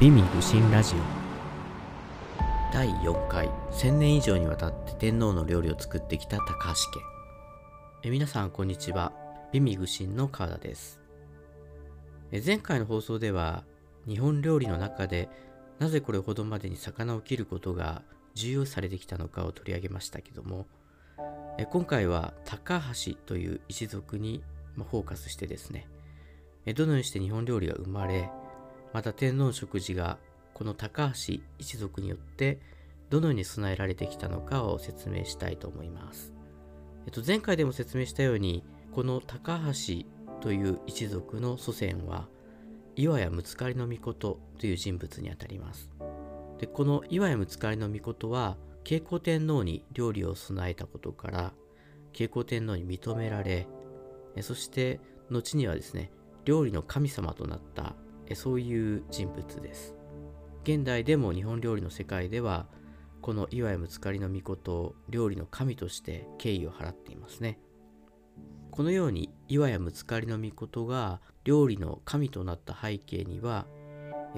美味愚神ラジオ。第4回。1000年以上にわたって天皇の料理を作ってきた高橋家。え皆さんこんにちは。美味愚神の川田です。え前回の放送では日本料理の中でなぜこれほどまでに魚を切ることが重要されてきたのかを取り上げましたけどもえ今回は高橋という一族にフォーカスしてですねどのようにして日本料理が生まれまた天皇食事がこの高橋一族によってどのように備えられてきたのかを説明したいと思います。えっと、前回でも説明したようにこの高橋という一族の祖先は岩屋睦狩の命という人物にあたります。でこの岩屋睦狩の命は慶光天皇に料理を備えたことから慶光天皇に認められそして後にはですね料理の神様となったそういう人物です。現代でも日本料理の世界ではこの岩井睦狩の命を料理の神として敬意を払っていますね。このように岩屋睦狩の命が料理の神となった背景には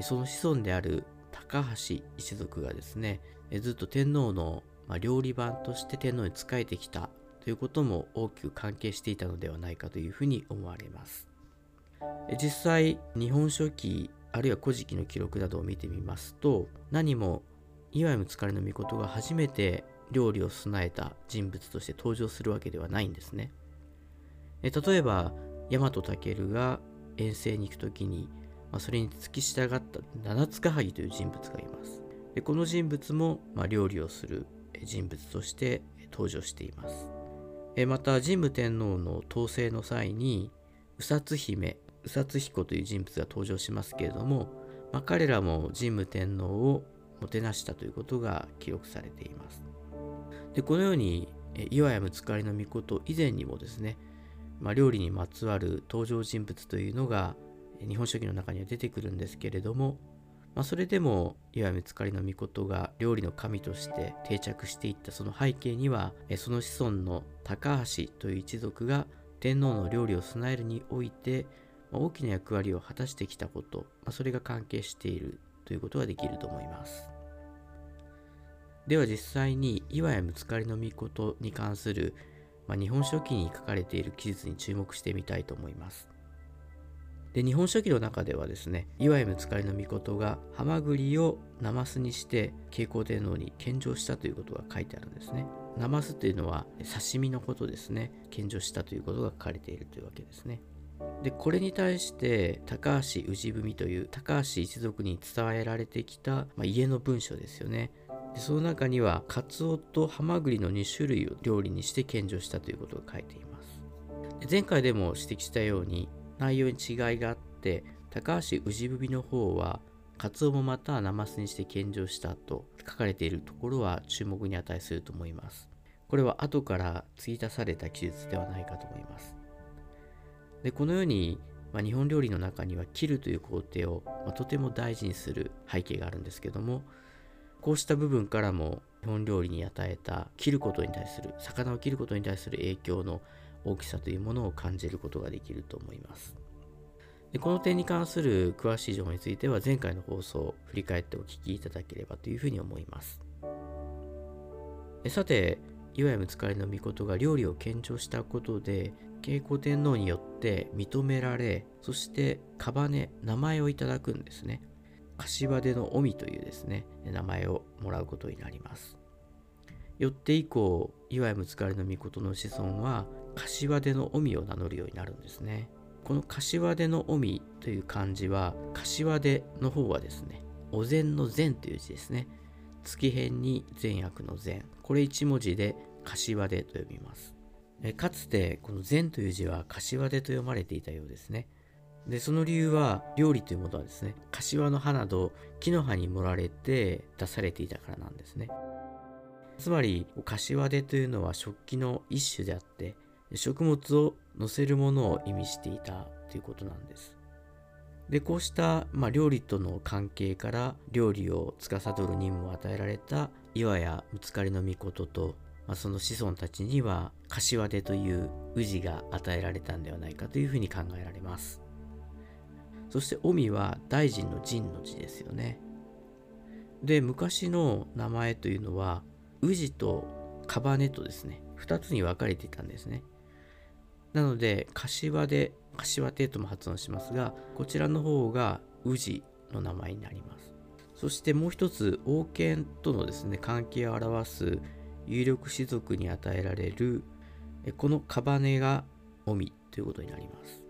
その子孫である高橋一族がですねずっと天皇の料理番として天皇に仕えてきたということも大きく関係していたのではないかというふうに思われます。実際日本書紀あるいは古事記の記録などを見てみますと何も岩井睦狩の命が初めて料理を備えた人物として登場するわけではないんですね。例えば大和武が遠征に行く時に、まあ、それに付き従った七塚萩という人物がいます。でこの人物も、まあ、料理をする人物として登場しています。また神武天皇の統制の際に宇佐津姫宇佐彦という人物が登場しますけれども、まあ、彼らも神武天皇をもてなしたということが記録されています。でこのように岩屋睦狩の命以前にもですね、まあ、料理にまつわる登場人物というのが日本書紀の中には出てくるんですけれども、まあ、それでも岩屋睦狩の命が料理の神として定着していったその背景にはその子孫の高橋という一族が天皇の料理を備えるにおいて大きな役割を果たしてきたこと、まあ、それが関係しているということができると思います。では実際に岩屋睦狩の命に関する、まあ、日本書紀に書かれている記述に注目してみたいと思います。で日本書紀の中ではですね岩井睦狩の命がハマグリをナマスにして慶光天皇に献上したということが書いてあるんですね。ナマスというのは刺身のことですね献上したということが書かれているというわけですね。でこれに対して高橋氏文という高橋一族に伝えられてきた、まあ、家の文書ですよね。でその中にはカツオとハマグリの2種類を料理にして献上したということが書いています。で前回でも指摘したように内容に違いがあって高橋氏文の方はカツオもまたナマスにして献上したと書かれているところは注目に値すると思います。これは後から継ぎ足された記述ではないかと思います。でこのように、まあ、日本料理の中には切るという工程を、まあ、とても大事にする背景があるんですけどもこうした部分からも日本料理に与えた切ることに対する魚を切ることに対する影響の大きさというものを感じることができると思います。でこの点に関する詳しい情報については前回の放送を振り返ってお聞きいただければというふうに思います。さて岩屋睦狩の命が料理を献上したことで慶光天皇によって認められそしてカバネ名前をいただくんですね。柏手の臣というですね名前をもらうことになります。よって以降岩井睦狩の命の子孫は柏手の臣を名乗るようになるんですね。この柏手の臣という漢字は柏手の方はですねお膳の膳という字ですね。月辺に善悪の善。これ一文字で柏手と呼びます。かつてこの禅という字は柏手と読まれていたようですね。で、その理由は料理というものはですね、柏の葉など木の葉に盛られて出されていたからなんですね。つまり、柏手というのは食器の一種であって、食物を乗せるものを意味していたということなんです。で、こうした、まあ、料理との関係から料理を司る任務を与えられた岩やつかりの御事とまあ、その子孫たちには柏手という氏が与えられたんではないかというふうに考えられます。そして臣は大臣の陣の字ですよね。で昔の名前というのは宇治とネとですね。2つに分かれていたんですね。なので柏で柏手とも発音しますがこちらの方が宇治の名前になります。そしてもう一つ王権とのですね関係を表す有力士族に与えられるこのカバネが臣ということになります。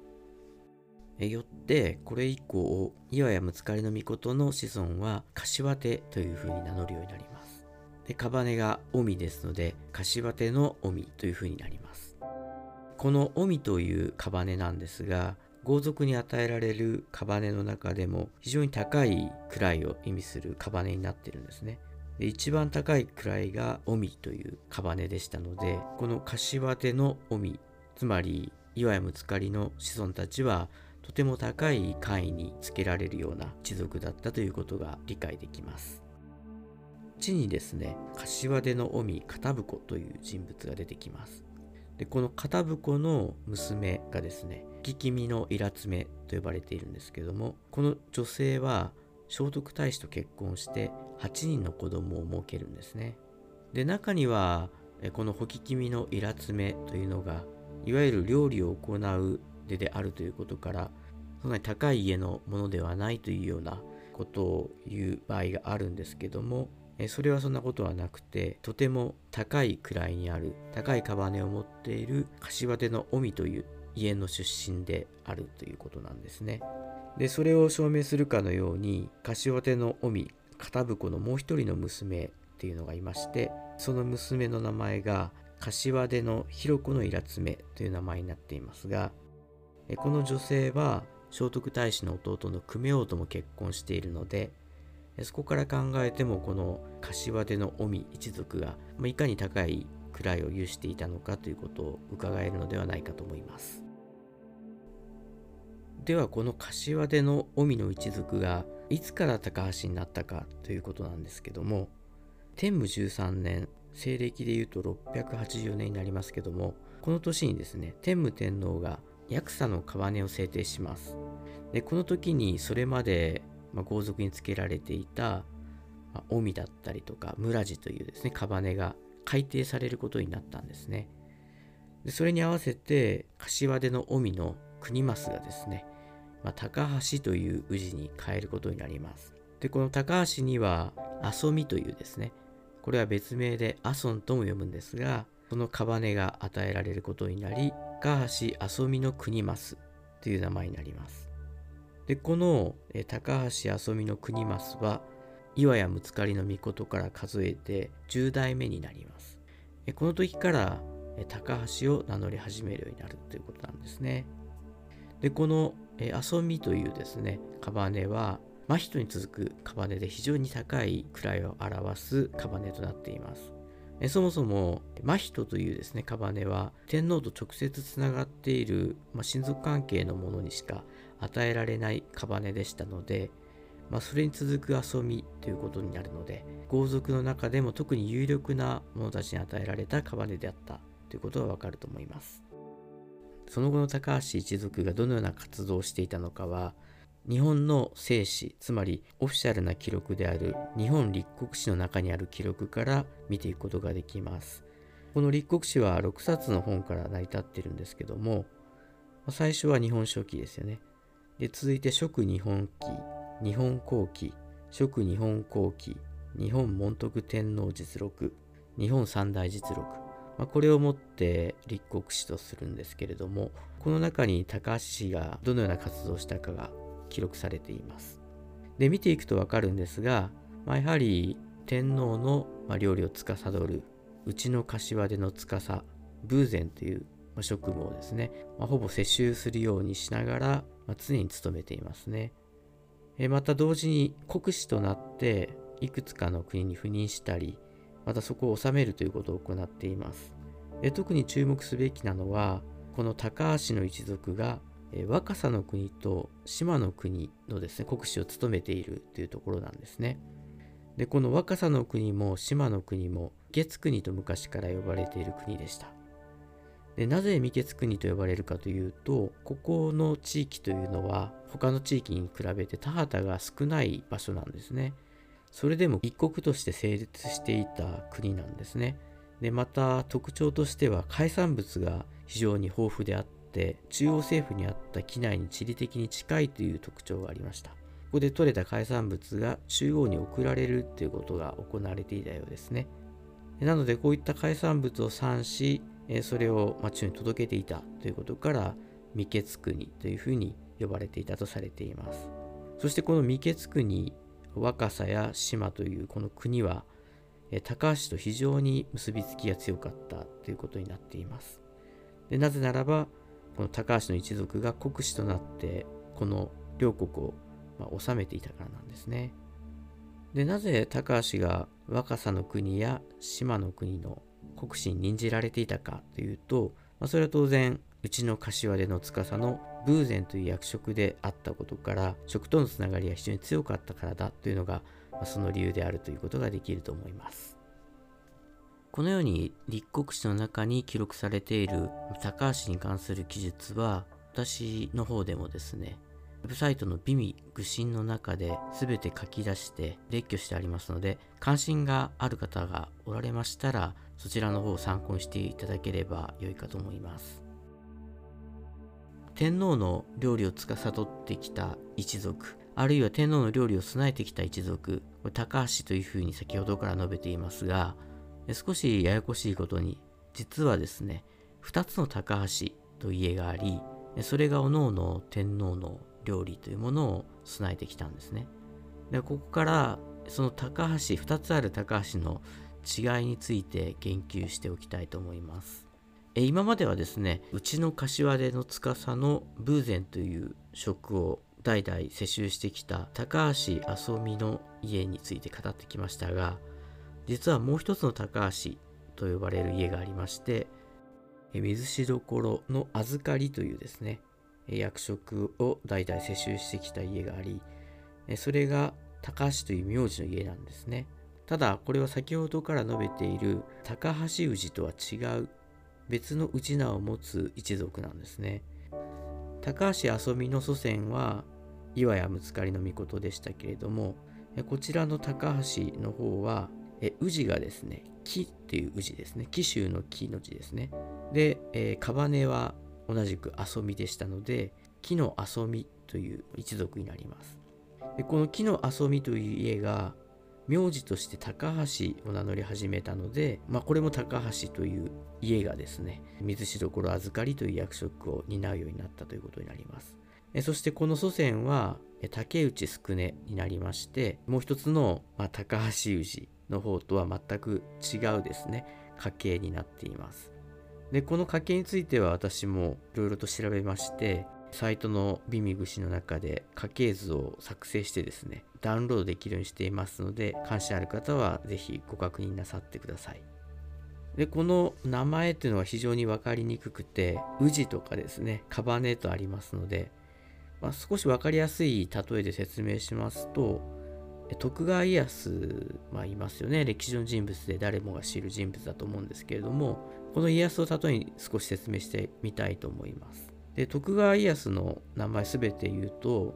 よってこれ以降岩やむつかりの命の子孫は柏手というふうに名乗るようになります。でカバネが臣ですので柏手の臣というふうになります。この臣というカバネなんですが豪族に与えられるカバネの中でも非常に高い位を意味するカバネになってるんですね。で一番高い位がオミというカバネでしたのでこの柏手のオミつまり岩やむつかりの子孫たちはとても高い官位につけられるような一族だったということが理解できます。地にですね柏手の臣片婿という人物が出てきます。でこの片婿の娘がですね聞き身のイラツメと呼ばれているんですけどもこの女性は聖徳太子と結婚して8人の子供を設けるんですねで中にはこのホキキミのイラツメというのがいわゆる料理を行う出であるということからそんなに高い家のものではないというようなことを言う場合があるんですけどもそれはそんなことはなくてとても高い位にある高いカバネを持っている柏手の臣という家の出身であるということなんですね。でそれを証明するかのように柏手の臣片婿のもう一人の娘っていうのがいましてその娘の名前が柏手の広子のイラツメという名前になっていますがこの女性は聖徳太子の弟の久米王とも結婚しているのでそこから考えてもこの柏手の臣一族がいかに高い位を有していたのかということを伺えるのではないかと思います。ではこの柏手の臣の一族がいつから高橋になったかということなんですけども天武13年西暦でいうと684年になりますけどもこの年にですね天武天皇が役者の川根を制定します。でこの時にそれまでまあ、豪族につけられていた、まあ、臣だったりとか村地というですねカバネが改定されることになったんですね。でそれに合わせて柏手の臣の国増がですね、まあ、高橋という氏に変えることになりますでこの高橋には阿蘇美というですねこれは別名で阿蘇とも読むんですがそのカバネが与えられることになり高橋阿蘇美の国増という名前になりますでこの、高橋遊びの国増は岩やむつかりの命から数えて10代目になります。この時から高橋を名乗り始めるようになるということなんですね。でこのえ遊びというですねカバネは真人に続くカバネで非常に高い位を表すカバネとなっています。えそもそも真人というですねカバネは天皇と直接つながっている、まあ、親族関係のものにしか与えられないカバネでしたので、まあ、それに続く遊びということになるので豪族の中でも特に有力な者たちに与えられたカバネであったということがわかると思いますその後の高橋一族がどのような活動をしていたのかは日本の正史つまりオフィシャルな記録である日本立国史の中にある記録から見ていくことができます。この立国史は6冊の本から成り立ってるんですけども最初は日本書紀ですよね。で続いて食日本記、日本後期、食日本後期、日本門徳天皇実録、日本三大実録、まあ、これをもって立国史とするんですけれども、この中に高橋氏がどのような活動をしたかが記録されています。で、見ていくとわかるんですが、まあ、やはり天皇の料理を司るうちの柏での司、ブーゼンという職務をですね、まあ、ほぼ世襲するようにしながら、まあ、常に努めていますね。また同時に国司となっていくつかの国に赴任したり、またそこを治めるということを行っています。え特に注目すべきなのは、この高橋の一族がえ若狭の国と島の国のですね、国司を務めているというところなんですね。で、この若狭の国も島の国も月国と昔から呼ばれている国でした。でなぜ未決国と呼ばれるかというとここの地域というのは他の地域に比べて田畑が少ない場所なんですねそれでも一国として成立していた国なんですね。でまた特徴としては海産物が非常に豊富であって中央政府にあった機内に地理的に近いという特徴がありました。ここで採れた海産物が中央に送られるということが行われていたようですね。なのでこういった海産物を産しそれを中に届けていたということから未決国というふうに呼ばれていたとされています。そしてこの未決国若狭や島というこの国は高橋と非常に結びつきが強かったということになっています。でなぜならばこの高橋の一族が国司となってこの両国を、まあ、治めていたからなんですね。でなぜ高橋が若狭の国や島の国の国司に任じられていたかというと、まあ、それは当然うちの柏での司のブーゼンという役職であったことから職とのつながりが非常に強かったからだというのが、ま、その理由であるということができると思います。このように立国史の中に記録されている高橋に関する記述は私の方でもですねウェブサイトの美味愚心の中で全て書き出して列挙してありますので関心がある方がおられましたらそちらの方を参考にしていただければ良いかと思います。天皇の料理を司ってきた一族あるいは天皇の料理を備えてきた一族これ高橋というふうに先ほどから述べていますが少しややこしいことに実はですね2つの高橋と家がありそれがおのおの天皇の料理というものを備えてきたんですね。でここからその高橋2つある高橋の違いについて言及しておきたいと思います。今まではですねうちの柏手の司のブーゼンという職を代々世襲してきた高橋麻美の家について語ってきましたが実はもう一つの高橋と呼ばれる家がありまして水しどころの預かりというですね役職を代々世襲してきた家がありそれが高橋という名字の家なんですね。ただこれは先ほどから述べている高橋氏とは違う別の氏名を持つ一族なんですね。高橋遊びの祖先は岩屋睦狩の御事でしたけれどもこちらの高橋の方は氏がですね木っていう氏ですね。紀州の木の字ですね。で、えー、カバネは同じく遊びでしたので木の遊びという一族になります。でこの木の遊びという家が名字として高橋を名乗り始めたので、まあ、これも高橋という家がですね水しどころ預かりという役職を担うようになったということになります。そしてこの祖先は竹内宿根になりましてもう一つの、まあ、高橋氏の方とは全く違うですね家系になっています。でこの家系については私もいろいろと調べましてサイトの美味串の中で家系図を作成してですねダウンロードできるようにしていますので関心ある方は是非ご確認なさってくださいでこの名前っていうのは非常に分かりにくくて宇治とかですねカバネとありますので、まあ、少し分かりやすい例えで説明しますと徳川家康はいますよね歴史の人物で誰もが知る人物だと思うんですけれどもこの家康を例えに少し説明してみたいと思います。で徳川家康の名前すべて言うと、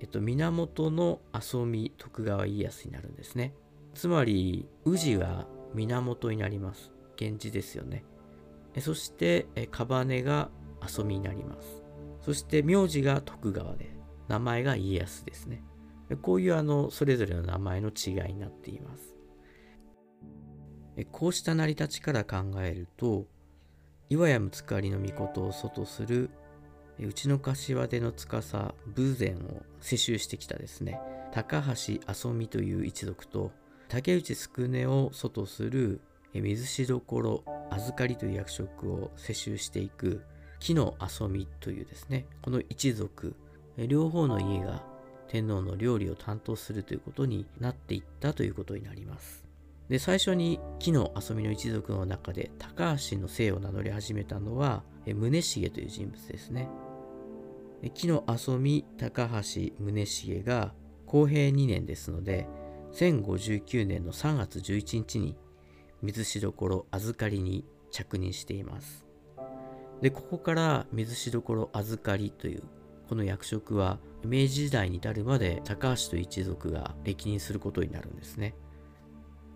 えっと、源の遊び徳川家康になるんですね。つまり宇治が源になります。源氏ですよね。そしてカバネが遊びになります。そして名字が徳川で名前が家康ですね。こういうあのそれぞれの名前の違いになっています。こうした成り立ちから考えると岩屋睦狩の御事を祖とするうちの柏手の司ブーゼンを世襲してきたですね。高橋遊美という一族と竹内宿根を祖とする水しどころ預かりという役職を世襲していく木の遊びというですね。この一族両方の家が天皇の料理を担当するということになっていったということになります。で最初に木の遊びの一族の中で高橋の姓を名乗り始めたのは宗重という人物ですね木の遊び高橋宗重が公平2年ですので1059年の3月11日に水しどころ預かりに着任していますでここから水しどころ預かりというこの役職は明治時代に至るまで高橋と一族が歴任することになるんですね。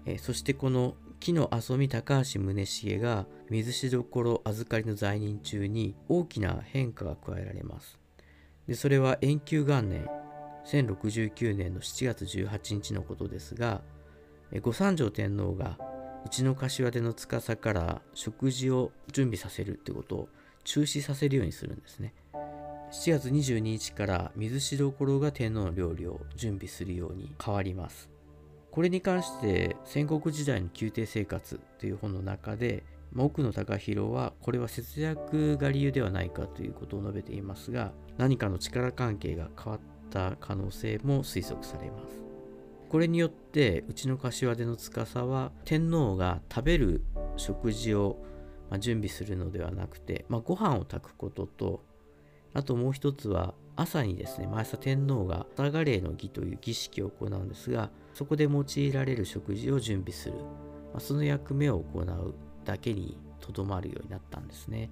えそしてこの木の遊び高橋宗茂が水しどころ預かりの在任中に大きな変化が加えられます。でそれは延久元年1069年の7月18日のことですが御三条天皇がうちの柏手の司から食事を準備させるってことを中止させるようにするんですね。7月22日から水しどころが天皇の料理を準備するように変わります。これに関して戦国時代の宮廷生活という本の中で奥野隆弘はこれは節約が理由ではないかということを述べていますが何かの力関係が変わった可能性も推測されます。これによってうちの柏手の司は天皇が食べる食事を準備するのではなくて、まあ、ご飯を炊くこととあともう一つは朝にですね毎朝天皇が朝ガレーの儀という儀式を行うんですがそこで用いられる食事を準備する、まあ、その役目を行うだけにとどまるようになったんですね。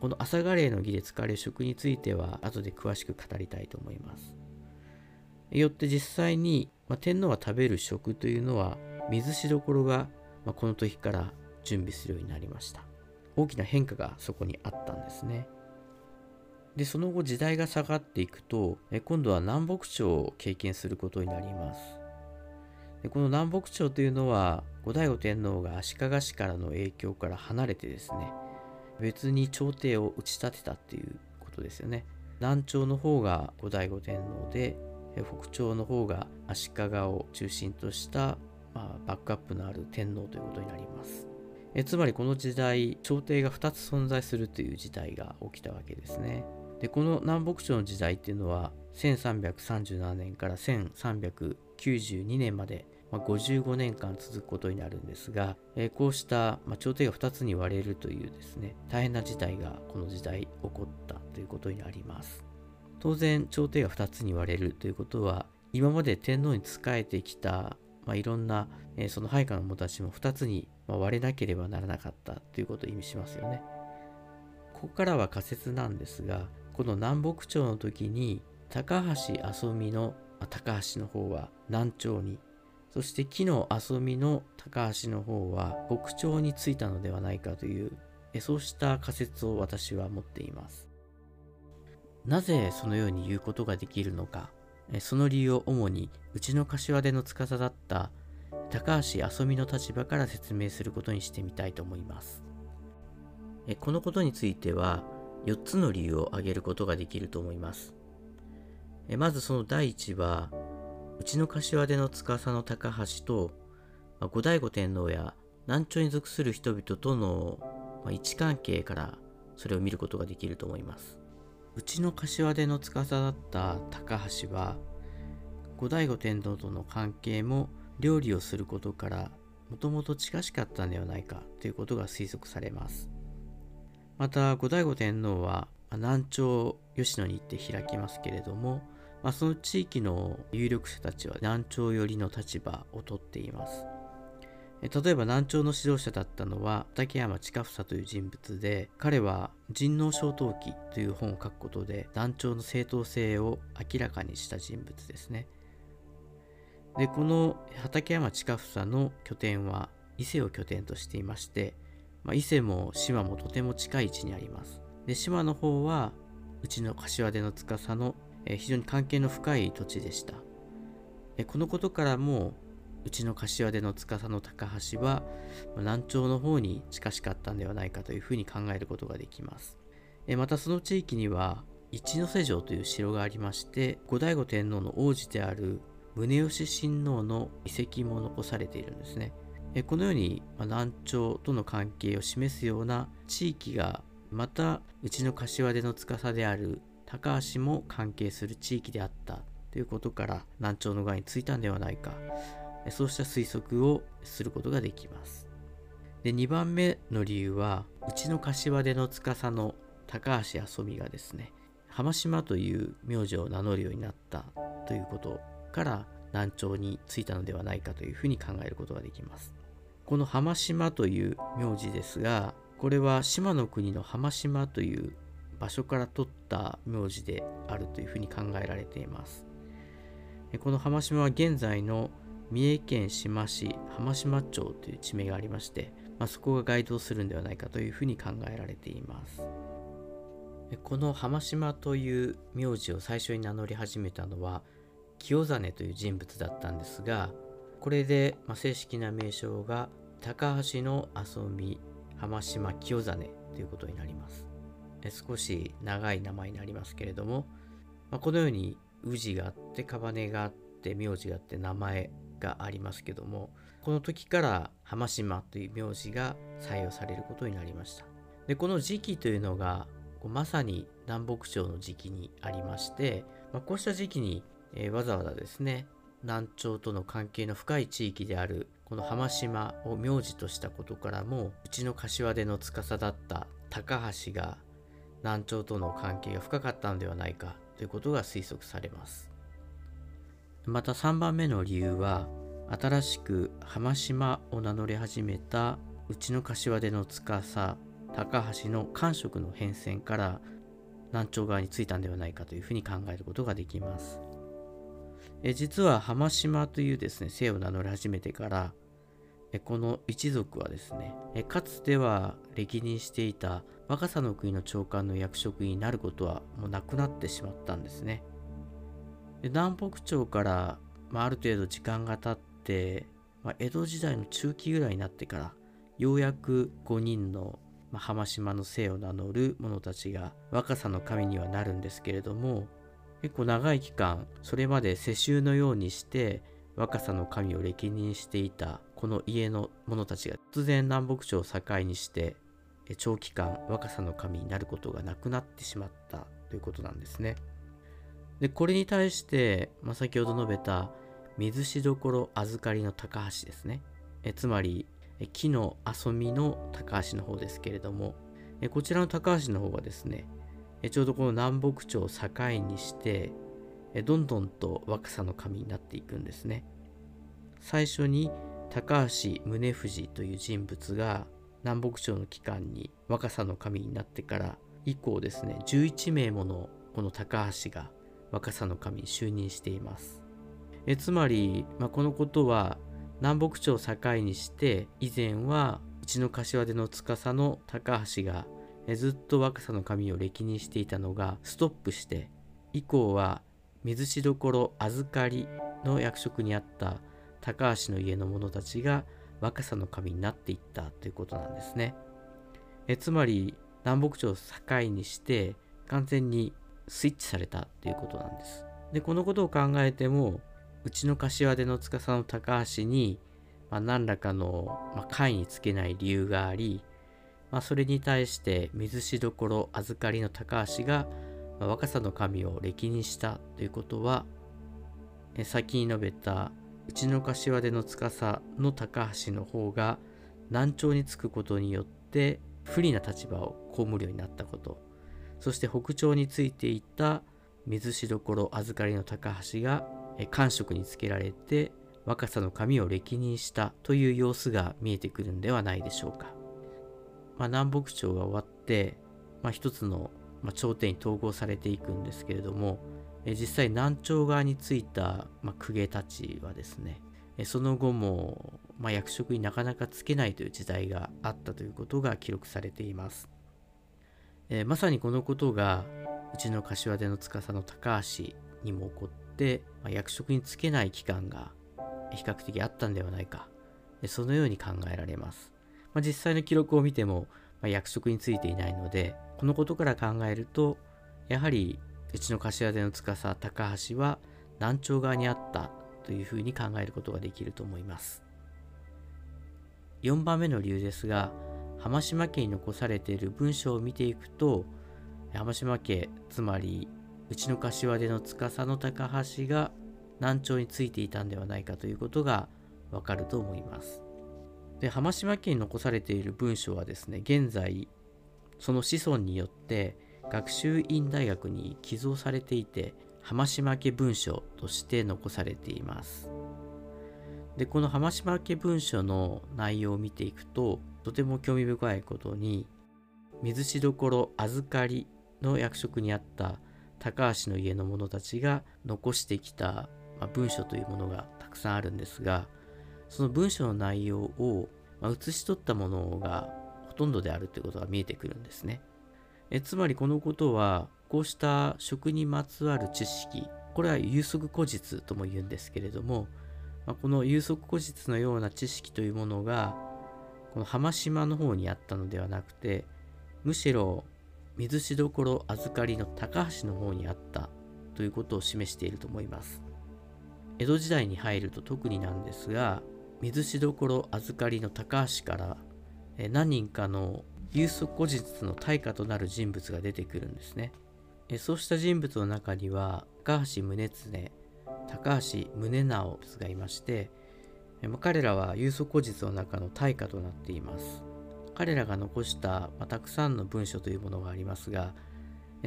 この朝ガレーの儀で使われる食については後で詳しく語りたいと思います。よって実際に、まあ、天皇が食べる食というのは水しどころが、まあ、この時から準備するようになりました。大きな変化がそこにあったんですね。でその後時代が下がっていくと今度は南北朝を経験することになります。この南北朝というのは後醍醐天皇が足利氏からの影響から離れてですね別に朝廷を打ち立てたっていうことですよね。南朝の方が後醍醐天皇で北朝の方が足利を中心とした、まあ、バックアップのある天皇ということになります。えつまりこの時代朝廷が2つ存在するという事態が起きたわけですね。でこの南北朝の時代っていうのは1337年から1392年まで、まあ、55年間続くことになるんですが、えこうした、まあ、朝廷が2つに割れるというですね大変な事態がこの時代起こったということになります当然朝廷が2つに割れるということは今まで天皇に仕えてきた、まあ、いろんな、えー、その配下の者たちも2つに割れなければならなかったということを意味しますよね。ここからは仮説なんですがこの南北朝の時に高橋遊美の高橋の方は南朝にそして木の遊びの高橋の方は北朝についたのではないかというそうした仮説を私は持っています。なぜそのように言うことができるのか、その理由を主にうちの柏手の司だった高橋遊びの立場から説明することにしてみたいと思います。このことについては4つの理由を挙げることができると思います。まずその第一は、うちの柏手の司の高橋とま後醍醐天皇や南朝に属する人々とのま位置関係からそれを見ることができると思います。うちの柏手の司だった高橋は後醍醐天皇との関係も料理をすることからもともと近しかったのではないかということが推測されますまた後醍醐天皇は南朝吉野に行って開きますけれども、まあ、その地域の有力者たちは南朝寄りの立場をとっています。例えば南朝の指導者だったのは竹山近房という人物で彼は「人王小陶記」という本を書くことで南朝の正当性を明らかにした人物ですね。でこの畠山近房の拠点は伊勢を拠点としていまして、まあ、伊勢も島もとても近い位置にあります。で島の方はうちの柏手の司の、え非常に関係の深い土地でしたこのことからもうちの柏手の司の高橋は南朝の方に近しかったんではないかというふうに考えることができます。またその地域には一ノ瀬城という城がありまして後醍醐天皇の王子である宗吉親王の遺跡も残されているんですね。このように南朝との関係を示すような地域がまたうちの柏手の司である高橋も関係する地域であったということから南朝の側についたんではないかそうした推測をすることができます。で2番目の理由はうちの柏手の司の高橋遊びがですね浜島という名字を名乗るようになったということから南朝についたのではないかというふうに考えることができます。この浜島という名字ですがこれは島の国の浜島という場所から取った名字であるというふうに考えられています。この浜島は現在の三重県志摩市浜島町という地名がありまして、まあ、そこが該当するんではないかというふうに考えられています。この浜島という名字を最初に名乗り始めたのは清実という人物だったんですがこれで、正式な名称が高橋の遊び浜島清実ということになります。少し長い名前になりますけれども、まあ、このように宇治があってカバネがあって名字があって名前がありますけどもこの時から浜島という名字が採用されることになりました。でこの時期というのがまさに南北朝の時期にありまして、まあ、こうした時期に、えー、わざわざですね南朝との関係の深い地域であるこの浜島を名字としたことからもうちの柏手の司だった高橋が南朝との関係が深かったのではないかということが推測されます。また3番目の理由は新しく浜島を名乗り始めたうちの柏手の司高橋の官職の変遷から南朝側についたんではないかというふうに考えることができます。え実は浜島というですね姓を名乗り始めてからえこの一族はですねえかつては歴任していた若狭の国の長官の役職になることはもうなくなってしまったんですね。で南北朝から、まあ、ある程度時間が経って、まあ、江戸時代の中期ぐらいになってからようやく5人の、まあ、浜島の姓を名乗る者たちが若狭の神にはなるんですけれども結構長い期間それまで世襲のようにして若さの神を歴任していたこの家の者たちが突然南北朝を境にして長期間若さの神になることがなくなってしまったということなんですね。でこれに対して、まあ、先ほど述べた水しどころ預かりの高橋ですね。えつまり木の遊びの高橋の方ですけれどもえこちらの高橋の方がですねえちょうどこの南北朝を境にしてえどんどんと若さの神になっていくんですね最初に高橋宗藤という人物が南北朝の期間に若さの神になってから以降ですね11名ものこの高橋が若さの神に就任しています。えつまり、まあ、このことは南北朝を境にして以前はうちの柏手の司の高橋がずっと若さの神を歴任していたのがストップして以降は水しどころ預かりの役職にあった高橋の家の者たちが若さの神になっていったということなんですね。えつまり南北朝を境にして完全にスイッチされたということなんです。でこのことを考えてもうちの柏手の司の高橋に、まあ、何らかの、まあ、会につけない理由がありまあ、それに対して水しどころ預かりの高橋が、まあ、若さの神を歴任したということはえ先に述べたうちの柏での司の高橋の方が難聴につくことによって不利な立場を被るようになったことそして北朝についていた水しどころ預かりの高橋が官職につけられて若さの神を歴任したという様子が見えてくるんではないでしょうか。まあ、南北朝が終わって、まあ、一つの、まあ、頂点に統合されていくんですけれども、実際南朝側についた、まあ、公家たちはですね、その後も、まあ、役職になかなかつけないという時代があったということが記録されています。えまさにこのことがうちの柏手の司の高橋にも起こって、まあ、役職につけない期間が比較的あったんではないかそのように考えられます。まあ、実際の記録を見ても、ま、役職についていないのでこのことから考えるとやはりうちの柏手の司高橋は南朝側にあったというふうに考えることができると思います。4番目の理由ですが浜島家に残されている文章を見ていくと浜島家つまりうちの柏手の司の高橋が南朝についていたんではないかということがわかると思います。で浜島家に残されている文書はですね現在その子孫によって学習院大学に寄贈されていて浜島家文書として残されています。でこの浜島家文書の内容を見ていくととても興味深いことに水しどころ預かりの役職にあった高橋の家の者たちが残してきた、文書というものがたくさんあるんですがその文書の内容を、写し取ったものがほとんどであるということが見えてくるんですね。えつまりこのことはこうした食にまつわる知識これは有足古実とも言うんですけれども、まあ、この有足古実のような知識というものがこの浜島の方にあったのではなくてむしろ水しどころ預かりの高橋の方にあったということを示していると思います。江戸時代に入ると特になんですが水しどころ預かりの高橋から何人かの有足古実の対価となる人物が出てくるんですねえそうした人物の中には高橋宗常高橋宗直がいまして彼らは有足古実の中の大家となっています。彼らが残した、またくさんの文書というものがありますが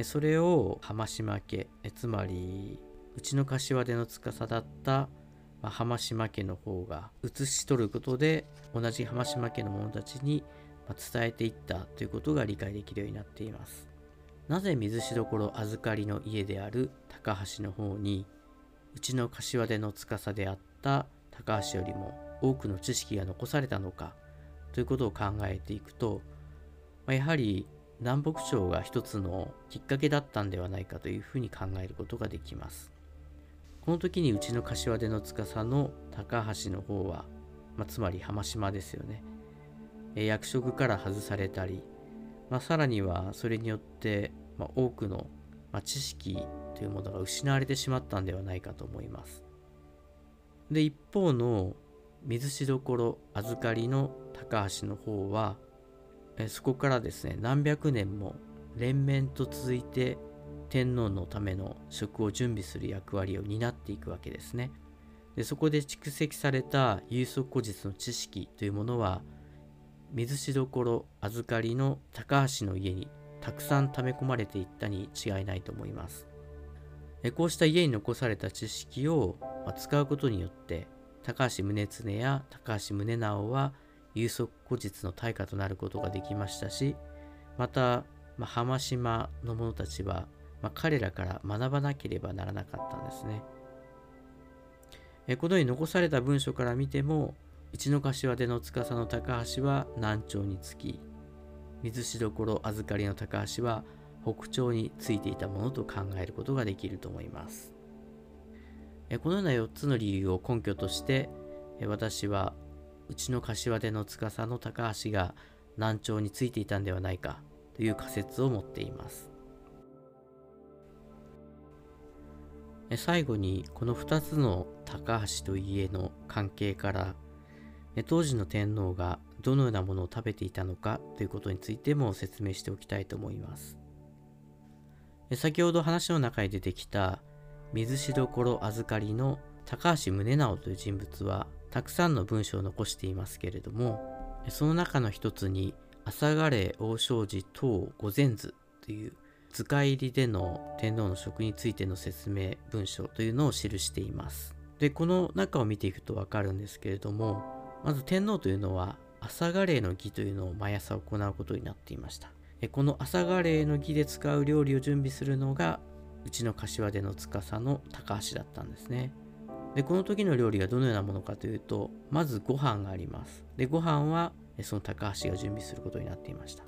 それを浜島家つまりうちの柏での司だった、まあ、浜島家の方が写し取ることで同じ浜島家の者たちに伝えていったということが理解できるようになっていますなぜ水しどころ預かりの家である高橋の方にうちの柏での司であった高橋よりも多くの知識が残されたのかということを考えていくと、ま、やはり南北朝が一つのきっかけだったんではないかというふうに考えることができます。この時にうちの柏手の司の高橋の方は、まあ、つまり浜島ですよね。役職から外されたり、まあ、さらにはそれによって、まあ、多くの、ま知識というものが失われてしまったんではないかと思います。で一方の水しどころ預かりの高橋の方はそこからですね何百年も連綿と続いて天皇のための職を準備する役割を担っていくわけですね。でそこで蓄積された有足古実の知識というものは水しどころ預かりの高橋の家にたくさん溜め込まれていったに違いないと思います。こうした家に残された知識を使うことによって高橋宗常や高橋宗直は有足古実の対価となることができましたしまた、ま、浜島の者たちは、ま、彼らから学ばなければならなかったんですね。このように残された文書から見ても一の柏での司の高橋は南朝につき水しどころ預かりの高橋は北朝についていたものと考えることができると思います。このような4つの理由を根拠として私はうちの柏手の司の高橋が南朝についていたんではないかという仮説を持っています最後にこの2つの高橋と家の関係から当時の天皇がどのようなものを食べていたのかということについても説明しておきたいと思います先ほど話の中に出てきた水しどころ預かりの高橋宗直という人物はたくさんの文章を残していますけれどもその中の一つに「朝賀霊王正寺等御前図」という使い入りでの天皇の職についての説明文章というのを記しています。でこの中を見ていくとわかるんですけれどもまず天皇というのは朝賀霊の儀というのを毎朝行うことになっていました。この朝賀霊の儀で使う料理を準備するのがうちの柏での司の高橋だったんですね。でこの時の料理がどのようなものかというとまずご飯がありますでご飯はその高橋が準備することになっていました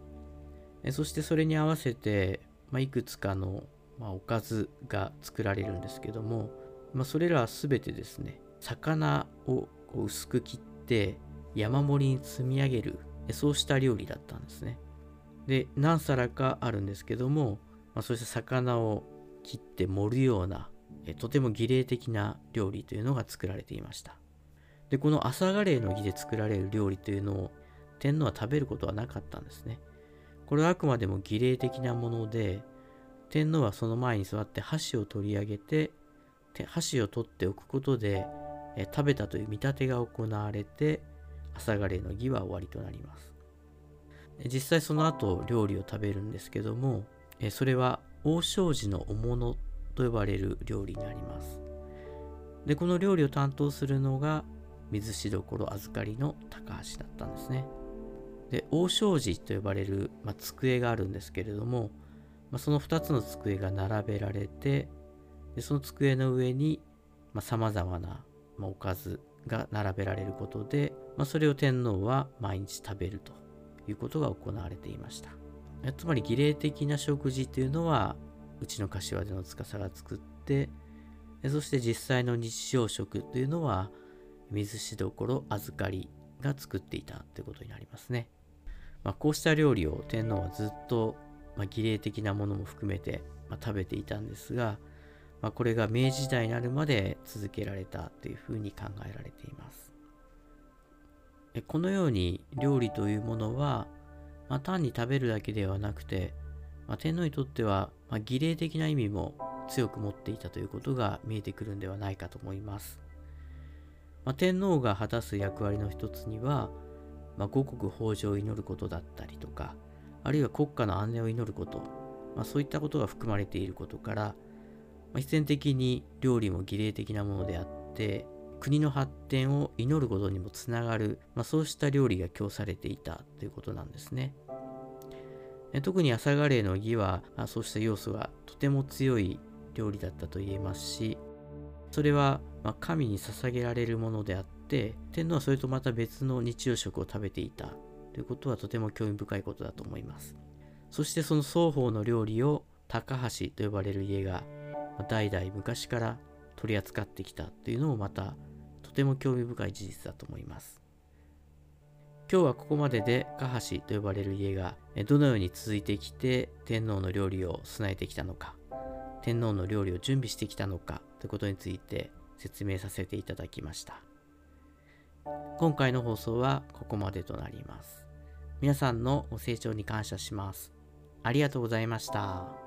そしてそれに合わせて、まあ、いくつかの、まあ、おかずが作られるんですけども、まあ、それらは全てですね魚を薄く切ってて山盛りに積み上げるそうした料理だったんですねで何皿かあるんですけども、まあ、そうした魚を切って盛るようなとても儀礼的な料理というのが作られていました。で、この朝ガレーの儀で作られる料理というのを天皇は食べることはなかったんですね。これはあくまでも儀礼的なもので、天皇はその前に座って箸を取り上げて、箸を取っておくことで、え食べたという見立てが行われて、朝ガレーの儀は終わりとなります。実際その後料理を食べるんですけども、それは王正寺のお物と呼ばれる料理になります。で、この料理を担当するのが水しどころ預かりの高橋だったんですね。で王将寺と呼ばれる、まあ、机があるんですけれども、まあ、その2つの机が並べられてでその机の上にさまざ、まな、まあ、おかずが並べられることで、まあ、それを天皇は毎日食べるということが行われていました。つまり儀礼的な食事というのはうちの柏での司が作ってそして実際の日常食というのは水しどころ預かりが作っていたということになりますね、まあ、こうした料理を天皇はずっと、まあ、儀礼的なものも含めて、まあ、食べていたんですが、まあ、これが明治時代になるまで続けられたというふうに考えられていますこのように料理というものは、まあ、単に食べるだけではなくて、まあ、天皇にとっては、ま、儀礼的な意味も強く持っていたということが見えてくるんではないかと思います。ま、天皇が果たす役割の一つには、ま、五穀豊穣を祈ることだったりとか、あるいは国家の安寧を祈ること、ま、そういったことが含まれていることから、まあ、必然的に料理も儀礼的なものであって、国の発展を祈ることにもつながる、まあ、そうした料理が供されていたということなんですね。特に朝ガレーの儀はあそうした要素がとても強い料理だったと言えますしそれはま神に捧げられるものであって天皇はそれとまた別の日曜食を食べていたということはとても興味深いことだと思いますそしてその双方の料理を高橋と呼ばれる家が代々昔から取り扱ってきたというのもまたとても興味深い事実だと思います今日はここまででカハシと呼ばれる家がどのように続いてきて天皇の料理を備えてきたのか天皇の料理を準備してきたのかということについて説明させていただきました。今回の放送はここまでとなります。皆さんのご清聴に感謝します。ありがとうございました。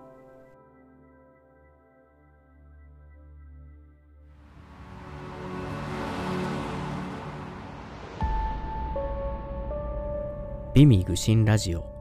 美味愚心ラジオ。